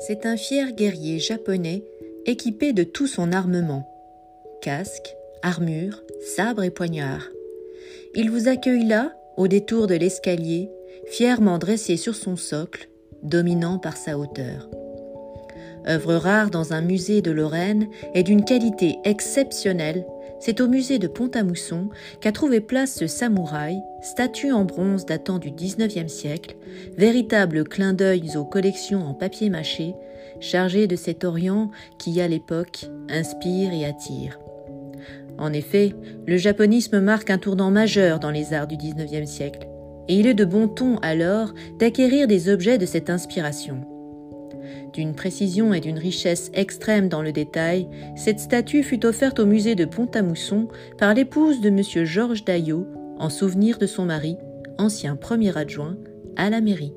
C'est un fier guerrier japonais équipé de tout son armement casque, armure, sabre et poignard. Il vous accueille là, au détour de l'escalier, fièrement dressé sur son socle, dominant par sa hauteur. Œuvre rare dans un musée de Lorraine et d'une qualité exceptionnelle, c'est au musée de Pont-à-Mousson qu'a trouvé place ce samouraï, statue en bronze datant du XIXe siècle, véritable clin d'œil aux collections en papier mâché, chargé de cet Orient qui, à l'époque, inspire et attire. En effet, le japonisme marque un tournant majeur dans les arts du XIXe siècle, et il est de bon ton alors d'acquérir des objets de cette inspiration. D'une précision et d'une richesse extrême dans le détail, cette statue fut offerte au musée de Pont-à-Mousson par l'épouse de M. Georges Daillot en souvenir de son mari, ancien premier adjoint, à la mairie.